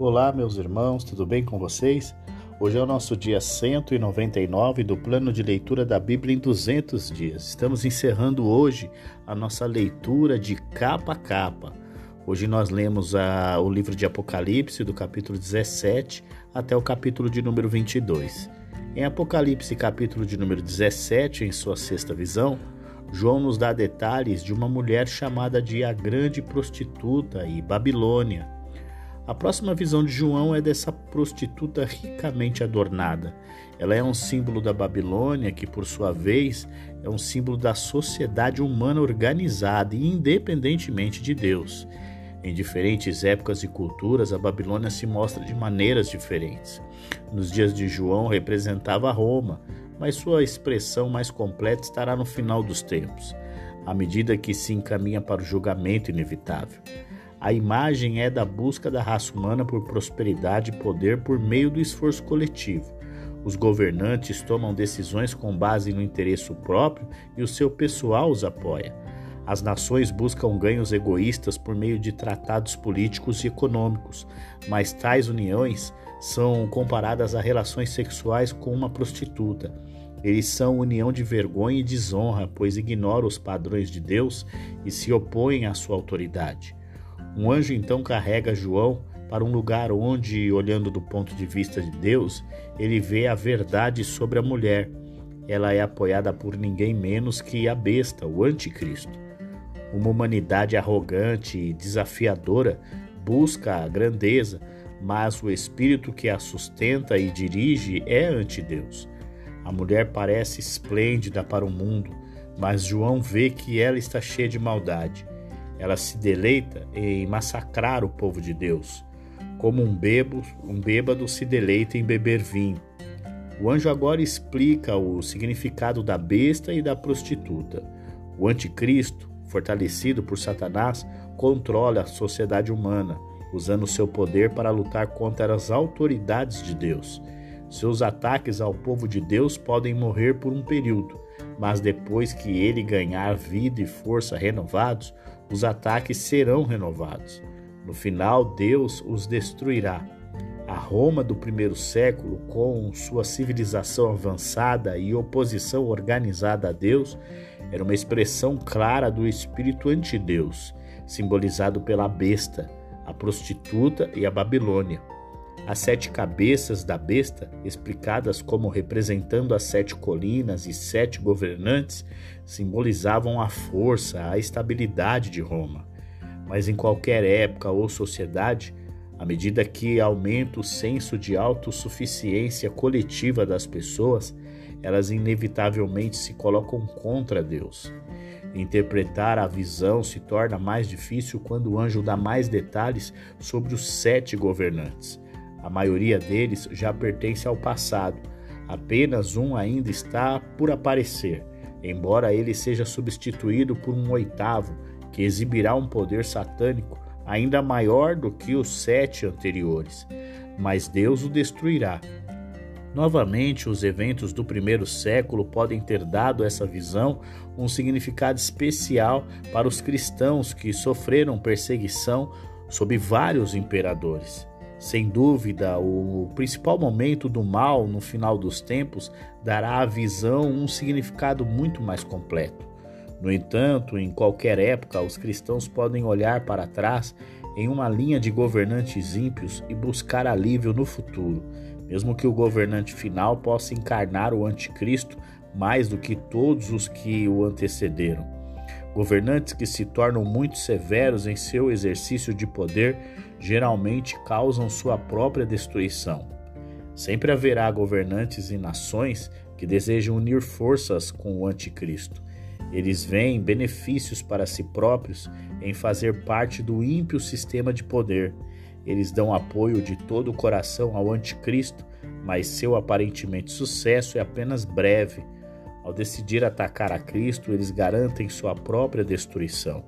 Olá, meus irmãos, tudo bem com vocês? Hoje é o nosso dia 199 do plano de leitura da Bíblia em 200 dias. Estamos encerrando hoje a nossa leitura de capa a capa. Hoje nós lemos a, o livro de Apocalipse, do capítulo 17 até o capítulo de número 22. Em Apocalipse, capítulo de número 17, em sua sexta visão, João nos dá detalhes de uma mulher chamada de a grande prostituta e Babilônia. A próxima visão de João é dessa prostituta ricamente adornada. Ela é um símbolo da Babilônia, que por sua vez é um símbolo da sociedade humana organizada e independentemente de Deus. Em diferentes épocas e culturas, a Babilônia se mostra de maneiras diferentes. Nos dias de João representava Roma, mas sua expressão mais completa estará no final dos tempos, à medida que se encaminha para o julgamento inevitável. A imagem é da busca da raça humana por prosperidade e poder por meio do esforço coletivo. Os governantes tomam decisões com base no interesse próprio e o seu pessoal os apoia. As nações buscam ganhos egoístas por meio de tratados políticos e econômicos, mas tais uniões são comparadas a relações sexuais com uma prostituta. Eles são união de vergonha e desonra, pois ignoram os padrões de Deus e se opõem à sua autoridade. Um anjo então carrega João para um lugar onde, olhando do ponto de vista de Deus, ele vê a verdade sobre a mulher. Ela é apoiada por ninguém menos que a besta, o anticristo. Uma humanidade arrogante e desafiadora busca a grandeza, mas o espírito que a sustenta e dirige é ante Deus. A mulher parece esplêndida para o mundo, mas João vê que ela está cheia de maldade. Ela se deleita em massacrar o povo de Deus, como um, bebo, um bêbado se deleita em beber vinho. O anjo agora explica o significado da besta e da prostituta. O anticristo fortalecido por Satanás, controla a sociedade humana, usando seu poder para lutar contra as autoridades de Deus. Seus ataques ao povo de Deus podem morrer por um período, mas depois que ele ganhar vida e força renovados, os ataques serão renovados. No final, Deus os destruirá. A Roma do primeiro século, com sua civilização avançada e oposição organizada a Deus, era uma expressão clara do espírito antideus, simbolizado pela besta, a prostituta e a Babilônia. As sete cabeças da besta, explicadas como representando as sete colinas e sete governantes, simbolizavam a força, a estabilidade de Roma. Mas em qualquer época ou sociedade, à medida que aumenta o senso de autossuficiência coletiva das pessoas, elas inevitavelmente se colocam contra Deus. Interpretar a visão se torna mais difícil quando o anjo dá mais detalhes sobre os sete governantes. A maioria deles já pertence ao passado, apenas um ainda está por aparecer, embora ele seja substituído por um oitavo que exibirá um poder satânico ainda maior do que os sete anteriores. Mas Deus o destruirá Novamente, os eventos do primeiro século podem ter dado essa visão um significado especial para os cristãos que sofreram perseguição sob vários imperadores. Sem dúvida, o principal momento do mal no final dos tempos dará à visão um significado muito mais completo. No entanto, em qualquer época, os cristãos podem olhar para trás em uma linha de governantes ímpios e buscar alívio no futuro mesmo que o governante final possa encarnar o anticristo mais do que todos os que o antecederam. Governantes que se tornam muito severos em seu exercício de poder geralmente causam sua própria destruição. Sempre haverá governantes e nações que desejam unir forças com o anticristo. Eles veem benefícios para si próprios em fazer parte do ímpio sistema de poder eles dão apoio de todo o coração ao anticristo, mas seu aparentemente sucesso é apenas breve. Ao decidir atacar a Cristo, eles garantem sua própria destruição.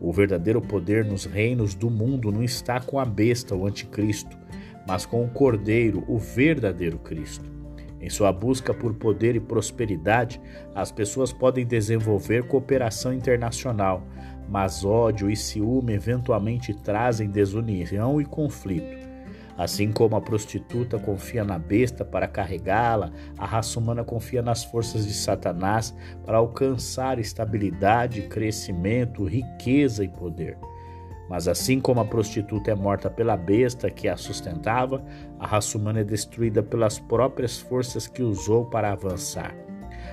O verdadeiro poder nos reinos do mundo não está com a besta, o anticristo, mas com o Cordeiro, o verdadeiro Cristo. Em sua busca por poder e prosperidade, as pessoas podem desenvolver cooperação internacional, mas ódio e ciúme eventualmente trazem desunião e conflito. Assim como a prostituta confia na besta para carregá-la, a raça humana confia nas forças de Satanás para alcançar estabilidade, crescimento, riqueza e poder. Mas assim como a prostituta é morta pela besta que a sustentava, a raça humana é destruída pelas próprias forças que usou para avançar.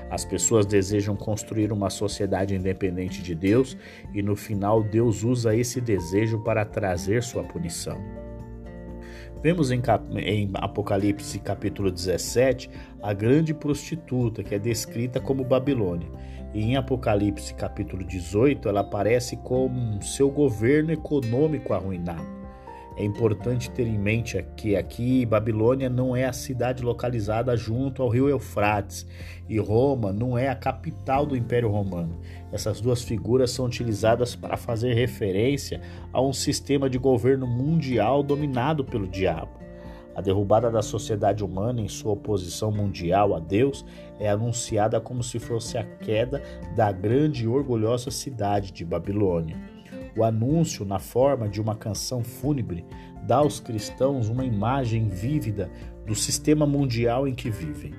As pessoas desejam construir uma sociedade independente de Deus e no final Deus usa esse desejo para trazer sua punição. Vemos em, em, Apocalipse capítulo 17 a grande prostituta que é descrita como Babilônia. E em Apocalipse capítulo 18 ela aparece como seu governo econômico arruinado. É importante ter em mente que aqui Babilônia não é a cidade localizada junto ao rio Eufrates e Roma não é a capital do Império Romano. Essas duas figuras são utilizadas para fazer referência a um sistema de governo mundial dominado pelo diabo. A derrubada da sociedade humana em sua oposição mundial a Deus é anunciada como se fosse a queda da grande e orgulhosa cidade de Babilônia. O anúncio, na forma de uma canção fúnebre, dá aos cristãos uma imagem vívida do sistema mundial em que vivem.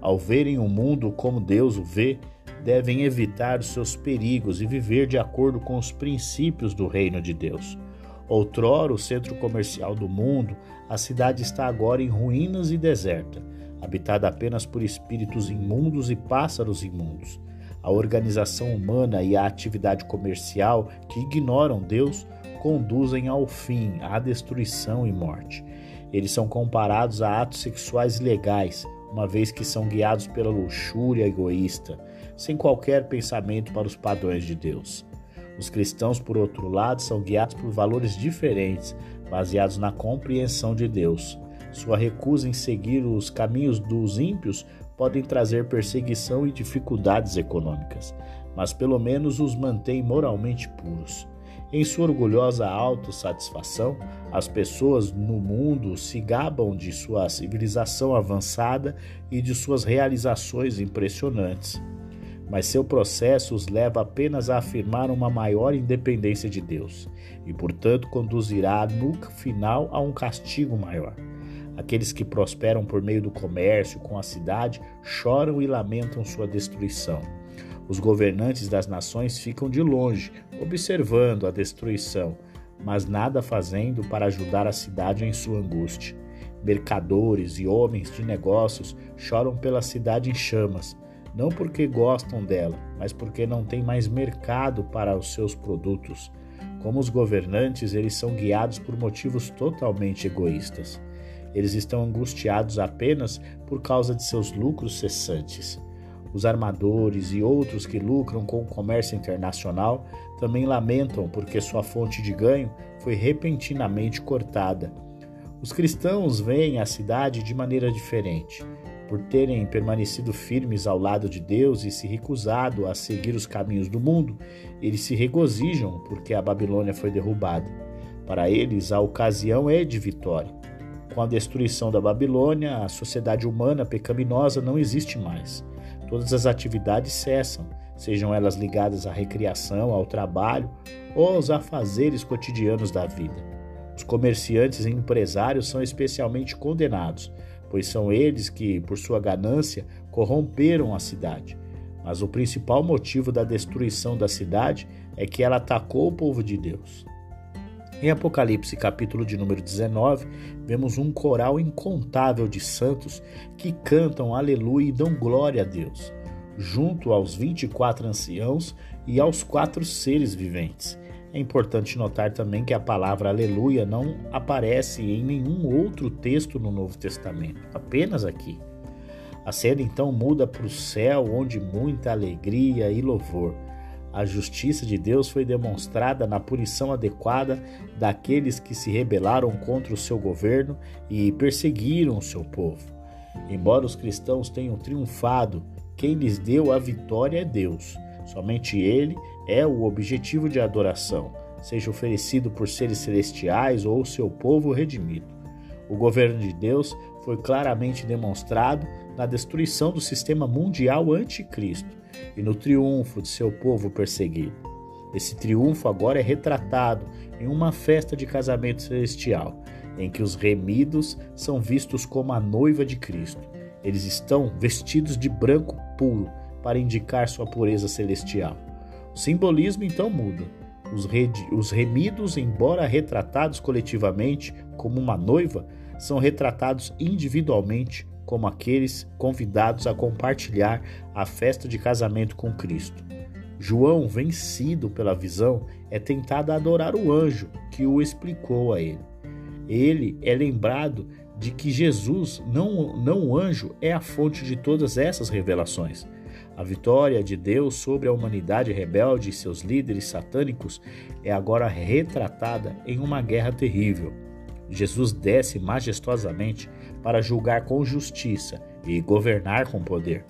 Ao verem o mundo como Deus o vê, devem evitar os seus perigos e viver de acordo com os princípios do reino de Deus. Outrora o centro comercial do mundo, a cidade está agora em ruínas e deserta, habitada apenas por espíritos imundos e pássaros imundos a organização humana e a atividade comercial que ignoram Deus conduzem ao fim, à destruição e morte. Eles são comparados a atos sexuais ilegais, uma vez que são guiados pela luxúria egoísta, sem qualquer pensamento para os padrões de Deus. Os cristãos, por outro lado, são guiados por valores diferentes, baseados na compreensão de Deus. Sua recusa em seguir os caminhos dos ímpios podem trazer perseguição e dificuldades econômicas, mas pelo menos os mantém moralmente puros. Em sua orgulhosa autossatisfação, as pessoas no mundo se gabam de sua civilização avançada e de suas realizações impressionantes. Mas seu processo os leva apenas a afirmar uma maior independência de Deus e, portanto, conduzirá no final a um castigo maior. Aqueles que prosperam por meio do comércio com a cidade choram e lamentam sua destruição. Os governantes das nações ficam de longe, observando a destruição, mas nada fazendo para ajudar a cidade em sua angústia. Mercadores e homens de negócios choram pela cidade em chamas, não porque gostam dela, mas porque não tem mais mercado para os seus produtos. Como os governantes, eles são guiados por motivos totalmente egoístas. Eles estão angustiados apenas por causa de seus lucros cessantes. Os armadores e outros que lucram com o comércio internacional também lamentam porque sua fonte de ganho foi repentinamente cortada. Os cristãos veem a cidade de maneira diferente. Por terem permanecido firmes ao lado de Deus e se recusado a seguir os caminhos do mundo, eles se regozijam porque a Babilônia foi derrubada. Para eles, a ocasião é de vitória. Com a destruição da Babilônia, a sociedade humana pecaminosa não existe mais. Todas as atividades cessam, sejam elas ligadas à recreação, ao trabalho ou aos afazeres cotidianos da vida. Os comerciantes e empresários são especialmente condenados, pois são eles que, por sua ganância, corromperam a cidade. Mas o principal motivo da destruição da cidade é que ela atacou o povo de Deus. Em Apocalipse, capítulo de número 19, vemos um coral incontável de santos que cantam aleluia e dão glória a Deus, junto aos 24 anciãos e aos quatro seres viventes. É importante notar também que a palavra aleluia não aparece em nenhum outro texto no Novo Testamento, apenas aqui. A cena então muda para o céu, onde muita alegria e louvor a justiça de Deus foi demonstrada na punição adequada daqueles que se rebelaram contra o seu governo e perseguiram o seu povo. Embora os cristãos tenham triunfado, quem lhes deu a vitória é Deus. Somente Ele é o objetivo de adoração, seja oferecido por seres celestiais ou seu povo redimido. O governo de Deus foi claramente demonstrado na destruição do sistema mundial anticristo e no triunfo de seu povo perseguido. Esse triunfo agora é retratado em uma festa de casamento celestial. em que os remidos são vistos como a noiva de Cristo. Eles estão vestidos de branco puro para indicar sua pureza celestial. O simbolismo então muda. Os, os remidos, embora retratados coletivamente como uma noiva, são retratados individualmente como aqueles convidados a compartilhar a festa de casamento com Cristo. João, vencido pela visão, é tentado a adorar o anjo que o explicou a ele. Ele é lembrado de que Jesus, não, não o anjo, é a fonte de todas essas revelações. A vitória de Deus sobre a humanidade rebelde e seus líderes satânicos é agora retratada em uma guerra terrível. Jesus desce majestosamente para julgar com justiça e governar com poder.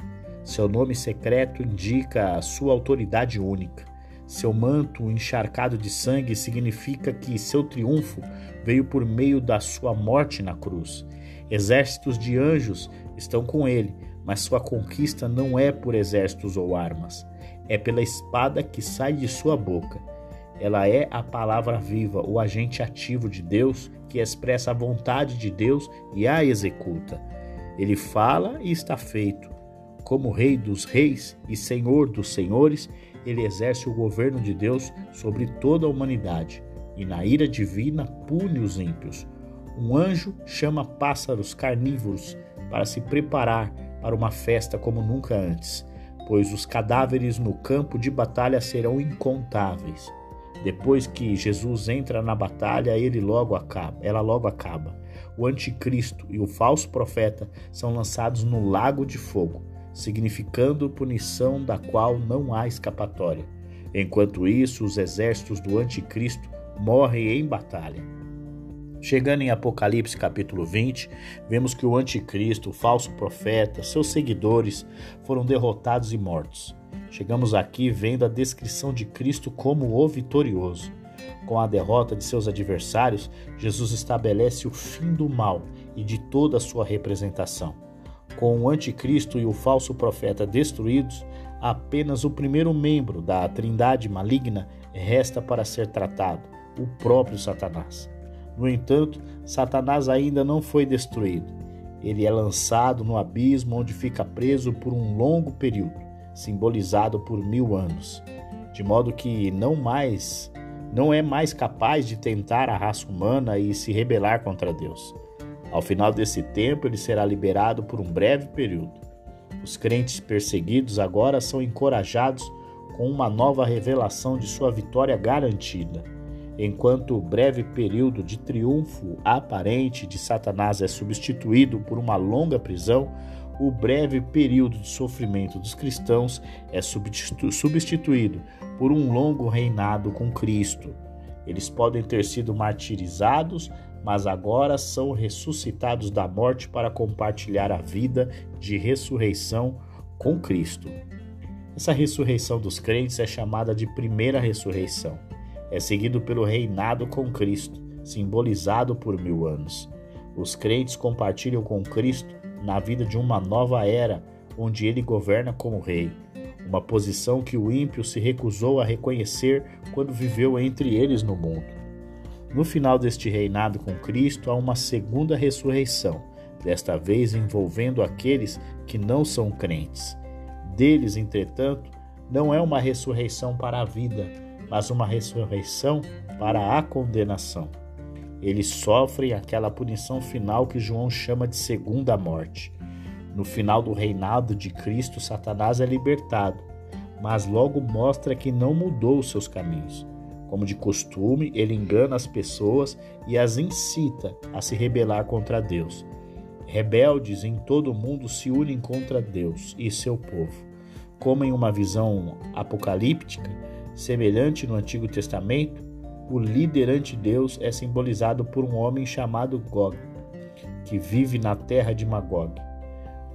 Seu nome secreto indica a sua autoridade única. Seu manto encharcado de sangue significa que seu triunfo veio por meio da sua morte na cruz. Exércitos de anjos estão com ele, mas sua conquista não é por exércitos ou armas, é pela espada que sai de sua boca. Ela é a palavra viva, o agente ativo de Deus que expressa a vontade de Deus e a executa. Ele fala e está feito. Como Rei dos Reis e Senhor dos Senhores, ele exerce o governo de Deus sobre toda a humanidade e, na ira divina, pune os ímpios. Um anjo chama pássaros carnívoros para se preparar para uma festa como nunca antes, pois os cadáveres no campo de batalha serão incontáveis. Depois que Jesus entra na batalha, ele logo acaba, ela logo acaba. O anticristo e o falso profeta são lançados no lago de fogo, significando punição da qual não há escapatória. Enquanto isso, os exércitos do anticristo morrem em batalha. Chegando em Apocalipse capítulo 20, vemos que o anticristo, o falso profeta, seus seguidores foram derrotados e mortos. Chegamos aqui vendo a descrição de Cristo como o vitorioso. Com a derrota de seus adversários, Jesus estabelece o fim do mal e de toda a sua representação. Com o anticristo e o falso profeta destruídos, apenas o primeiro membro da trindade maligna resta para ser tratado, o próprio Satanás. No entanto, Satanás ainda não foi destruído. Ele é lançado no abismo onde fica preso por um longo período, simbolizado por mil anos, de modo que não mais não é mais capaz de tentar a raça humana e se rebelar contra Deus. Ao final desse tempo, ele será liberado por um breve período. Os crentes perseguidos agora são encorajados com uma nova revelação de sua vitória garantida. Enquanto o breve período de triunfo aparente de Satanás é substituído por uma longa prisão, o breve período de sofrimento dos cristãos é substituído por um longo reinado com Cristo. Eles podem ter sido martirizados, mas agora são ressuscitados da morte para compartilhar a vida de ressurreição com Cristo. Essa ressurreição dos crentes é chamada de primeira ressurreição é seguido pelo reinado com Cristo, simbolizado por mil anos. Os crentes compartilham com Cristo na vida de uma nova era, onde ele governa como rei, uma posição que o ímpio se recusou a reconhecer quando viveu entre eles no mundo. No final deste reinado com Cristo há uma segunda ressurreição, desta vez envolvendo aqueles que não são crentes. Deles, entretanto, não é uma ressurreição para a vida, mas uma ressurreição para a condenação. Eles sofrem aquela punição final que João chama de segunda morte. No final do reinado de Cristo, Satanás é libertado, mas logo mostra que não mudou os seus caminhos. Como de costume, ele engana as pessoas e as incita a se rebelar contra Deus. Rebeldes em todo o mundo se unem contra Deus e seu povo. Como em uma visão apocalíptica, Semelhante no Antigo Testamento, o líder ante Deus é simbolizado por um homem chamado Gog, que vive na terra de Magog.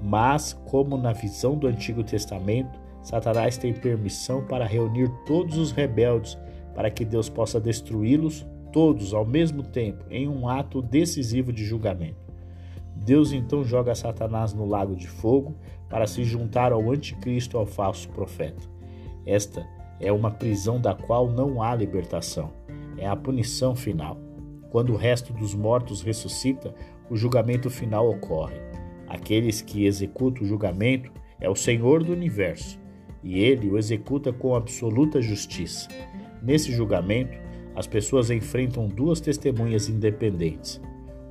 Mas, como na visão do Antigo Testamento, Satanás tem permissão para reunir todos os rebeldes para que Deus possa destruí-los todos ao mesmo tempo em um ato decisivo de julgamento. Deus então joga Satanás no lago de fogo para se juntar ao anticristo ao falso profeta. Esta é uma prisão da qual não há libertação. É a punição final. Quando o resto dos mortos ressuscita, o julgamento final ocorre. Aqueles que executam o julgamento é o Senhor do universo, e ele o executa com absoluta justiça. Nesse julgamento, as pessoas enfrentam duas testemunhas independentes.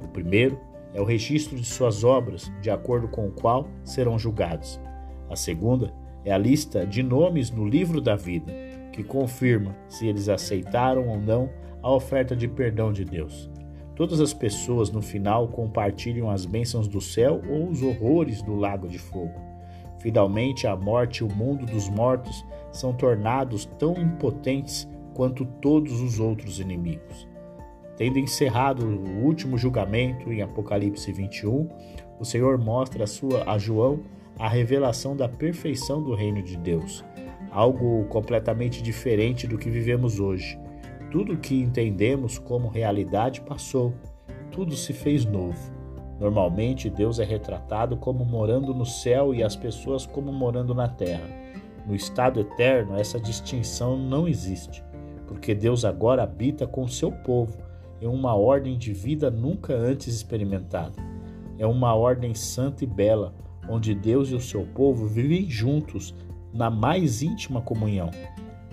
O primeiro é o registro de suas obras, de acordo com o qual serão julgados. A segunda é a lista de nomes no livro da vida, que confirma se eles aceitaram ou não a oferta de perdão de Deus. Todas as pessoas no final compartilham as bênçãos do céu ou os horrores do lago de fogo. Finalmente, a morte e o mundo dos mortos são tornados tão impotentes quanto todos os outros inimigos. Tendo encerrado o último julgamento em Apocalipse 21, o Senhor mostra a, sua, a João a revelação da perfeição do reino de Deus, algo completamente diferente do que vivemos hoje. Tudo que entendemos como realidade passou, tudo se fez novo. Normalmente, Deus é retratado como morando no céu e as pessoas como morando na terra. No estado eterno, essa distinção não existe, porque Deus agora habita com seu povo em uma ordem de vida nunca antes experimentada. É uma ordem santa e bela, onde Deus e o seu povo vivem juntos na mais íntima comunhão.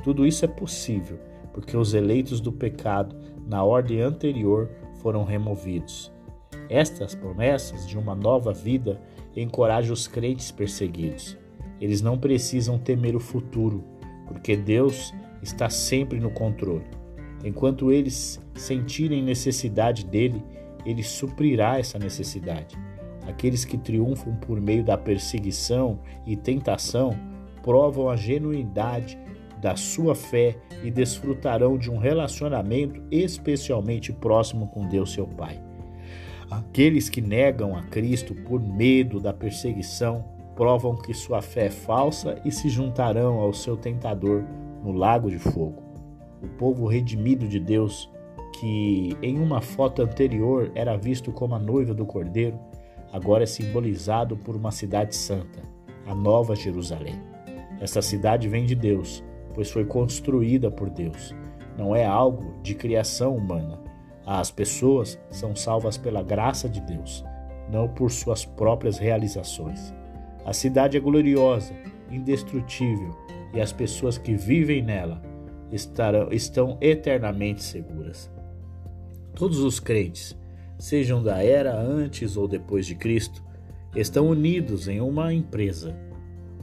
Tudo isso é possível porque os eleitos do pecado na ordem anterior foram removidos. Estas promessas de uma nova vida encorajam os crentes perseguidos. Eles não precisam temer o futuro, porque Deus está sempre no controle. Enquanto eles sentirem necessidade dele, ele suprirá essa necessidade. Aqueles que triunfam por meio da perseguição e tentação provam a genuidade da sua fé e desfrutarão de um relacionamento especialmente próximo com Deus, seu Pai. Aqueles que negam a Cristo por medo da perseguição provam que sua fé é falsa e se juntarão ao seu tentador no lago de fogo. O povo redimido de Deus, que em uma foto anterior era visto como a noiva do Cordeiro, agora é simbolizado por uma cidade santa, a Nova Jerusalém. Esta cidade vem de Deus pois foi construída por Deus. Não é algo de criação humana. As pessoas são salvas pela graça de Deus, não por suas próprias realizações. A cidade é gloriosa, indestrutível, e as pessoas que vivem nela estarão, estão eternamente seguras. Todos os crentes, sejam da era antes ou depois de Cristo, estão unidos em uma empresa.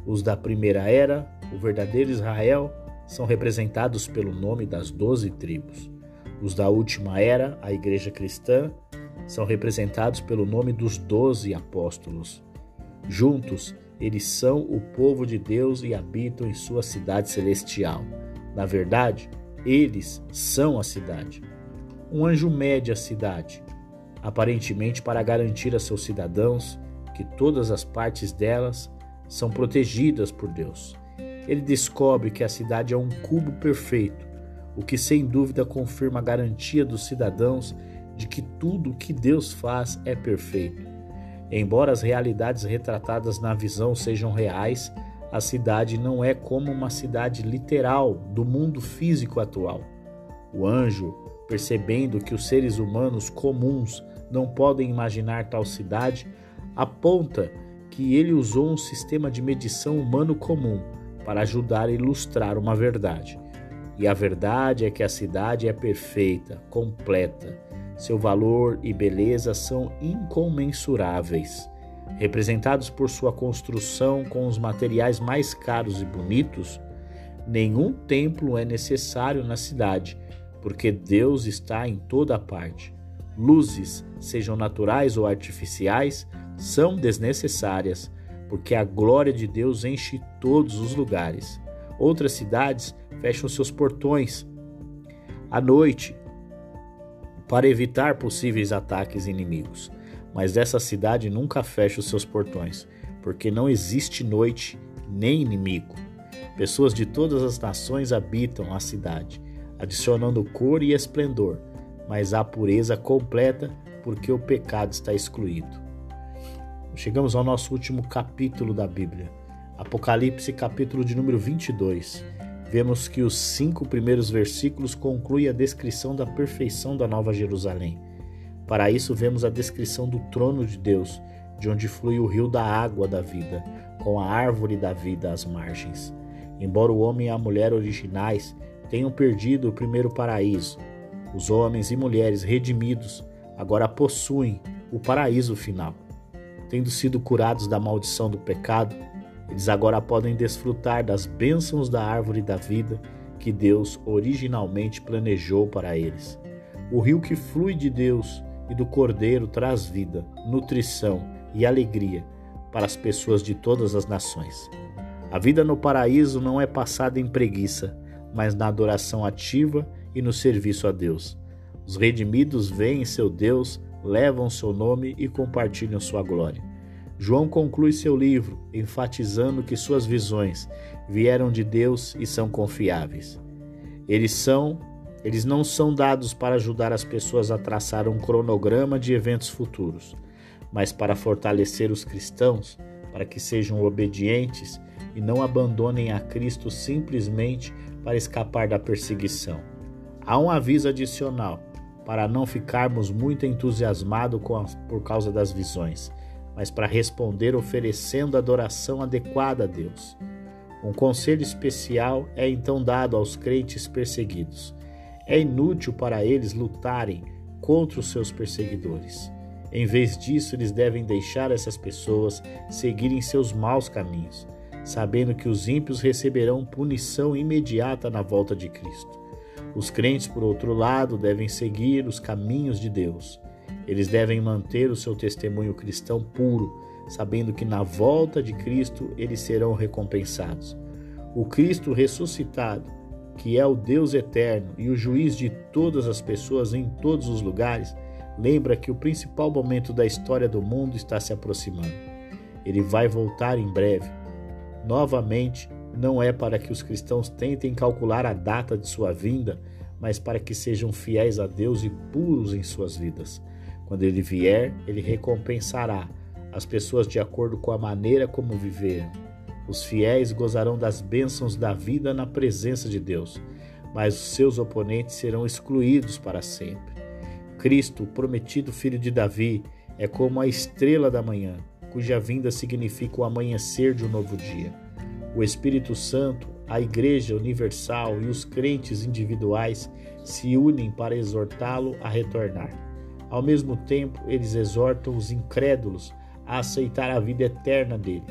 Os da primeira era, o verdadeiro Israel, são representados pelo nome das doze tribos. Os da última era, a Igreja Cristã, são representados pelo nome dos doze apóstolos. Juntos, eles são o povo de Deus e habitam em sua cidade celestial. Na verdade, eles são a cidade. Um anjo mede a cidade, aparentemente para garantir a seus cidadãos que todas as partes delas são protegidas por Deus ele descobre que a cidade é um cubo perfeito, o que sem dúvida confirma a garantia dos cidadãos de que tudo o que Deus faz é perfeito. Embora as realidades retratadas na visão sejam reais, a cidade não é como uma cidade literal do mundo físico atual. O anjo, percebendo que os seres humanos comuns não podem imaginar tal cidade, aponta que ele usou um sistema de medição humano comum para ajudar a ilustrar uma verdade. E a verdade é que a cidade é perfeita, completa. Seu valor e beleza são incomensuráveis. Representados por sua construção com os materiais mais caros e bonitos, nenhum templo é necessário na cidade, porque Deus está em toda parte. Luzes, sejam naturais ou artificiais, são desnecessárias porque a glória de Deus enche todos os lugares. Outras cidades fecham seus portões à noite para evitar possíveis ataques inimigos. Mas essa cidade nunca fecha os seus portões, porque não existe noite nem inimigo. Pessoas de todas as nações habitam a cidade, adicionando cor e esplendor, mas há pureza completa porque o pecado está excluído. Chegamos ao nosso último capítulo da Bíblia, Apocalipse, capítulo de número 22. vemos que os cinco primeiros versículos concluem a descrição da perfeição da Nova Jerusalém. Para isso, vemos a descrição do trono de Deus, de onde flui o rio da água da vida, com a árvore da vida às margens. Embora o homem e a mulher originais tenham perdido o primeiro paraíso, os homens e mulheres redimidos agora possuem o paraíso final. Tendo sido curados da maldição do pecado, eles agora podem desfrutar das bênçãos da árvore da vida que Deus originalmente planejou para eles. O rio que flui de Deus e do Cordeiro traz vida, nutrição e alegria para as pessoas de todas as nações. A vida no paraíso não é passada em preguiça, mas na adoração ativa e no serviço a Deus. Os redimidos veem seu Deus, levam seu nome e compartilham sua glória. João conclui seu livro enfatizando que suas visões vieram de Deus e são confiáveis. Eles são, eles não são dados para ajudar as pessoas a traçar um cronograma de eventos futuros, mas para fortalecer os cristãos, para que sejam obedientes e não abandonem a Cristo simplesmente para escapar da perseguição. Há um aviso adicional para não ficarmos muito entusiasmados por causa das visões mas para responder oferecendo adoração adequada a Deus. Um conselho especial é então dado aos crentes perseguidos. É inútil para eles lutarem contra os seus perseguidores. Em vez disso, eles devem deixar essas pessoas seguirem seus maus caminhos, sabendo que os ímpios receberão punição imediata na volta de Cristo. Os crentes, por outro lado, devem seguir os caminhos de Deus eles devem manter o seu testemunho cristão puro, sabendo que na volta de Cristo eles serão recompensados. O Cristo ressuscitado, que é o Deus eterno e o juiz de todas as pessoas em todos os lugares, lembra que o principal momento da história do mundo está se aproximando. Ele vai voltar em breve. Novamente, não é para que os cristãos tentem calcular a data de sua vinda, mas para que sejam fiéis a Deus e puros em suas vidas. Quando ele vier, ele recompensará as pessoas de acordo com a maneira como viveram. Os fiéis gozarão das bênçãos da vida na presença de Deus, mas os seus oponentes serão excluídos para sempre. Cristo, o prometido filho de Davi, é como a estrela da manhã, cuja vinda significa o amanhecer de um novo dia. O Espírito Santo, a Igreja Universal e os crentes individuais se unem para exortá-lo a retornar. Ao mesmo tempo, eles exortam os incrédulos a aceitar a vida eterna dele.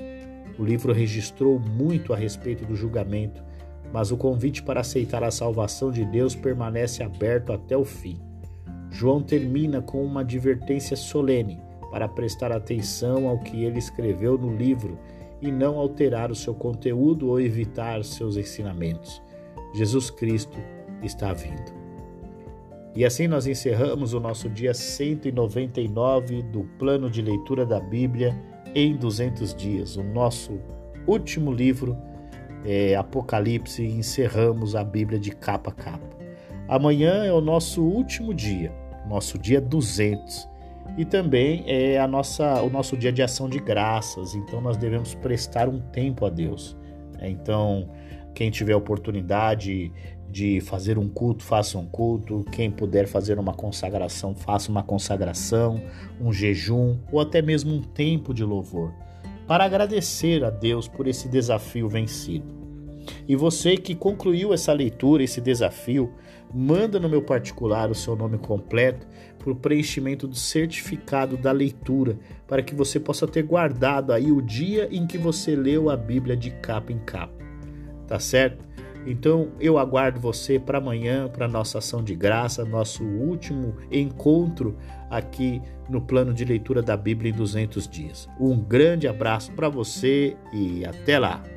O livro registrou muito a respeito do julgamento, mas o convite para aceitar a salvação de Deus permanece aberto até o fim. João termina com uma advertência solene para prestar atenção ao que ele escreveu no livro e não alterar o seu conteúdo ou evitar seus ensinamentos. Jesus Cristo está vindo. E assim nós encerramos o nosso dia 199 do plano de leitura da Bíblia em 200 dias, o nosso último livro, é, Apocalipse, e encerramos a Bíblia de capa a capa. Amanhã é o nosso último dia, nosso dia 200, e também é a nossa, o nosso dia de ação de graças, então nós devemos prestar um tempo a Deus. Né? Então, quem tiver oportunidade de fazer um culto, faça um culto. Quem puder fazer uma consagração, faça uma consagração, um jejum ou até mesmo um tempo de louvor, para agradecer a Deus por esse desafio vencido. E você que concluiu essa leitura, esse desafio, manda no meu particular o seu nome completo para o preenchimento do certificado da leitura, para que você possa ter guardado aí o dia em que você leu a Bíblia de capa em capa. Tá certo? Então eu aguardo você para amanhã, para nossa ação de graça, nosso último encontro aqui no plano de leitura da Bíblia em 200 dias. Um grande abraço para você e até lá!